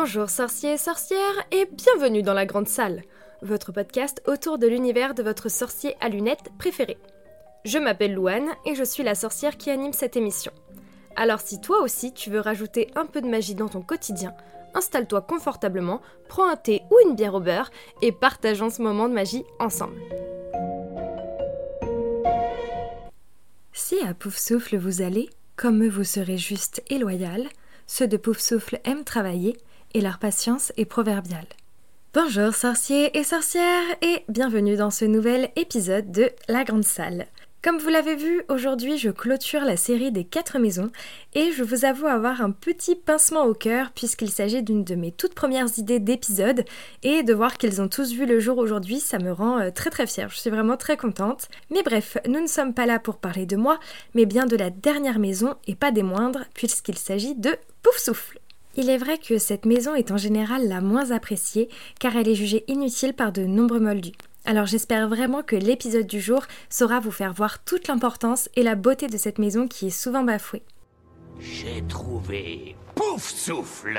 Bonjour sorciers et sorcières et bienvenue dans la grande salle, votre podcast autour de l'univers de votre sorcier à lunettes préféré. Je m'appelle Louane et je suis la sorcière qui anime cette émission. Alors si toi aussi tu veux rajouter un peu de magie dans ton quotidien, installe-toi confortablement, prends un thé ou une bière au beurre et partageons ce moment de magie ensemble. Si à Pouf Souffle vous allez, comme eux vous serez juste et loyal, ceux de Pouf Souffle aiment travailler et leur patience est proverbiale. Bonjour sorciers et sorcières et bienvenue dans ce nouvel épisode de La Grande Salle. Comme vous l'avez vu, aujourd'hui je clôture la série des quatre maisons et je vous avoue avoir un petit pincement au cœur puisqu'il s'agit d'une de mes toutes premières idées d'épisode et de voir qu'ils ont tous vu le jour aujourd'hui, ça me rend euh, très très fière. Je suis vraiment très contente. Mais bref, nous ne sommes pas là pour parler de moi, mais bien de la dernière maison et pas des moindres puisqu'il s'agit de Pouf Souffle. Il est vrai que cette maison est en général la moins appréciée car elle est jugée inutile par de nombreux moldus. Alors j'espère vraiment que l'épisode du jour saura vous faire voir toute l'importance et la beauté de cette maison qui est souvent bafouée. J'ai trouvé Pouf Souffle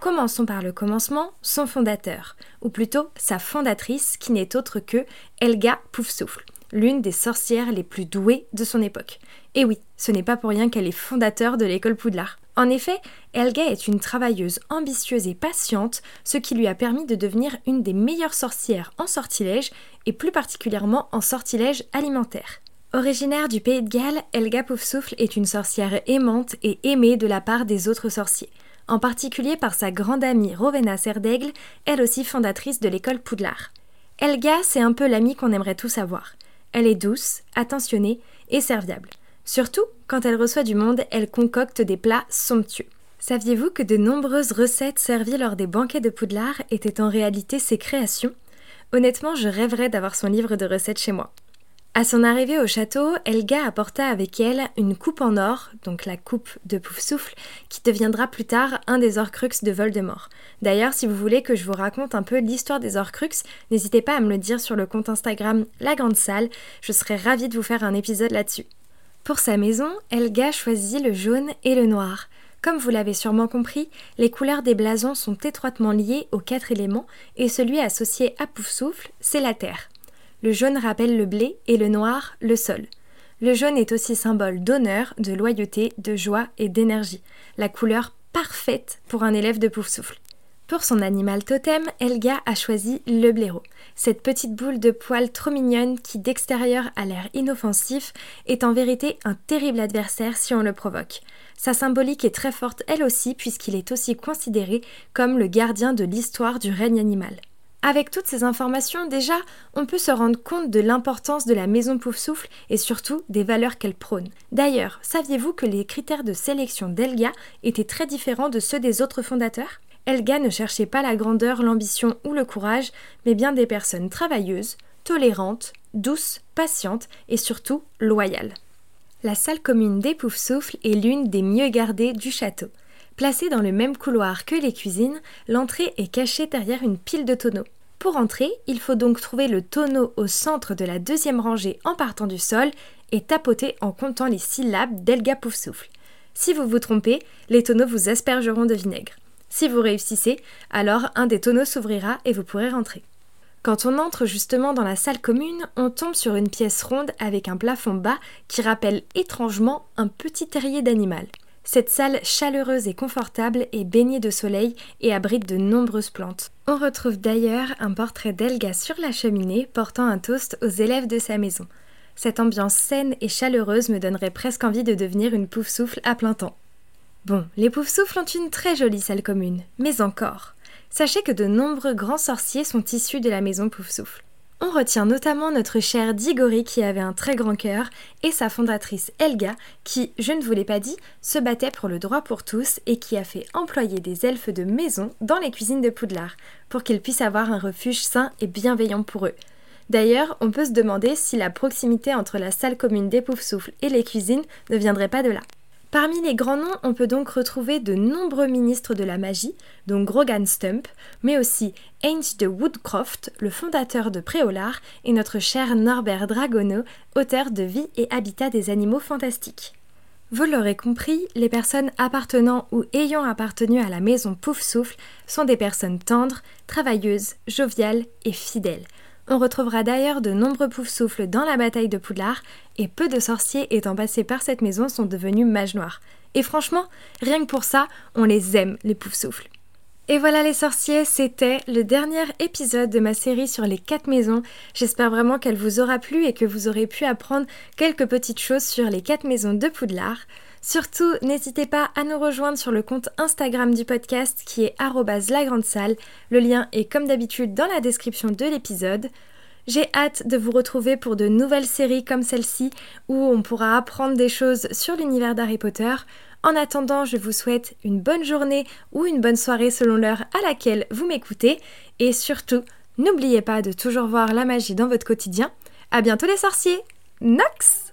Commençons par le commencement, son fondateur, ou plutôt sa fondatrice qui n'est autre que Elga Poufsouffle, l'une des sorcières les plus douées de son époque. Et oui, ce n'est pas pour rien qu'elle est fondateur de l'école Poudlard. En effet, Elga est une travailleuse ambitieuse et patiente, ce qui lui a permis de devenir une des meilleures sorcières en sortilège et plus particulièrement en sortilège alimentaire. Originaire du pays de Galles, Elga Poufsouffle est une sorcière aimante et aimée de la part des autres sorciers, en particulier par sa grande amie Rowena Serdaigle, elle aussi fondatrice de l'école Poudlard. Elga, c'est un peu l'amie qu'on aimerait tous avoir. Elle est douce, attentionnée et serviable. Surtout, quand elle reçoit du monde, elle concocte des plats somptueux. Saviez-vous que de nombreuses recettes servies lors des banquets de Poudlard étaient en réalité ses créations? Honnêtement, je rêverais d'avoir son livre de recettes chez moi. À son arrivée au château, Elga apporta avec elle une coupe en or, donc la coupe de Poufsouffle, qui deviendra plus tard un des Horcruxes de Voldemort. D'ailleurs, si vous voulez que je vous raconte un peu l'histoire des Horcruxes, n'hésitez pas à me le dire sur le compte Instagram La Grande Salle, je serais ravie de vous faire un épisode là-dessus. Pour sa maison, Elga choisit le jaune et le noir. Comme vous l'avez sûrement compris, les couleurs des blasons sont étroitement liées aux quatre éléments et celui associé à Poufsouffle, c'est la terre. Le jaune rappelle le blé et le noir le sol. Le jaune est aussi symbole d'honneur, de loyauté, de joie et d'énergie, la couleur parfaite pour un élève de Poufsouffle. Pour son animal totem, Elga a choisi le blaireau. Cette petite boule de poils trop mignonne qui d'extérieur a l'air inoffensif est en vérité un terrible adversaire si on le provoque. Sa symbolique est très forte elle aussi puisqu'il est aussi considéré comme le gardien de l'histoire du règne animal. Avec toutes ces informations, déjà, on peut se rendre compte de l'importance de la maison Poufsouffle et surtout des valeurs qu'elle prône. D'ailleurs, saviez-vous que les critères de sélection d'Elga étaient très différents de ceux des autres fondateurs? Elga ne cherchait pas la grandeur, l'ambition ou le courage, mais bien des personnes travailleuses, tolérantes, douces, patientes et surtout loyales. La salle commune des Poufsouffles est l'une des mieux gardées du château. Placée dans le même couloir que les cuisines, l'entrée est cachée derrière une pile de tonneaux. Pour entrer, il faut donc trouver le tonneau au centre de la deuxième rangée en partant du sol et tapoter en comptant les syllabes d'Elga Poufsouffle. Si vous vous trompez, les tonneaux vous aspergeront de vinaigre. Si vous réussissez, alors un des tonneaux s'ouvrira et vous pourrez rentrer. Quand on entre justement dans la salle commune, on tombe sur une pièce ronde avec un plafond bas qui rappelle étrangement un petit terrier d'animal. Cette salle chaleureuse et confortable est baignée de soleil et abrite de nombreuses plantes. On retrouve d'ailleurs un portrait d'Elga sur la cheminée portant un toast aux élèves de sa maison. Cette ambiance saine et chaleureuse me donnerait presque envie de devenir une pouf souffle à plein temps. Bon, les Poufsouffles ont une très jolie salle commune, mais encore. Sachez que de nombreux grands sorciers sont issus de la maison Poufsouffle. On retient notamment notre cher Digori qui avait un très grand cœur et sa fondatrice Elga qui, je ne vous l'ai pas dit, se battait pour le droit pour tous et qui a fait employer des elfes de maison dans les cuisines de Poudlard pour qu'ils puissent avoir un refuge sain et bienveillant pour eux. D'ailleurs, on peut se demander si la proximité entre la salle commune des Poufsouffles et les cuisines ne viendrait pas de là. Parmi les grands noms, on peut donc retrouver de nombreux ministres de la magie, dont Grogan Stump, mais aussi Heinz de Woodcroft, le fondateur de Préolard, et notre cher Norbert Dragono, auteur de Vie et Habitat des animaux fantastiques. Vous l'aurez compris, les personnes appartenant ou ayant appartenu à la maison Pouf Souffle sont des personnes tendres, travailleuses, joviales et fidèles. On retrouvera d'ailleurs de nombreux Pouf Souffles dans la bataille de Poudlard, et peu de sorciers étant passés par cette maison sont devenus mages noirs. Et franchement, rien que pour ça, on les aime, les Pouf Souffles. Et voilà les sorciers, c'était le dernier épisode de ma série sur les quatre maisons. J'espère vraiment qu'elle vous aura plu et que vous aurez pu apprendre quelques petites choses sur les quatre maisons de Poudlard. Surtout, n'hésitez pas à nous rejoindre sur le compte Instagram du podcast qui est la salle. Le lien est comme d'habitude dans la description de l'épisode. J'ai hâte de vous retrouver pour de nouvelles séries comme celle-ci où on pourra apprendre des choses sur l'univers d'Harry Potter. En attendant, je vous souhaite une bonne journée ou une bonne soirée selon l'heure à laquelle vous m'écoutez. Et surtout, n'oubliez pas de toujours voir la magie dans votre quotidien. À bientôt les sorciers Nox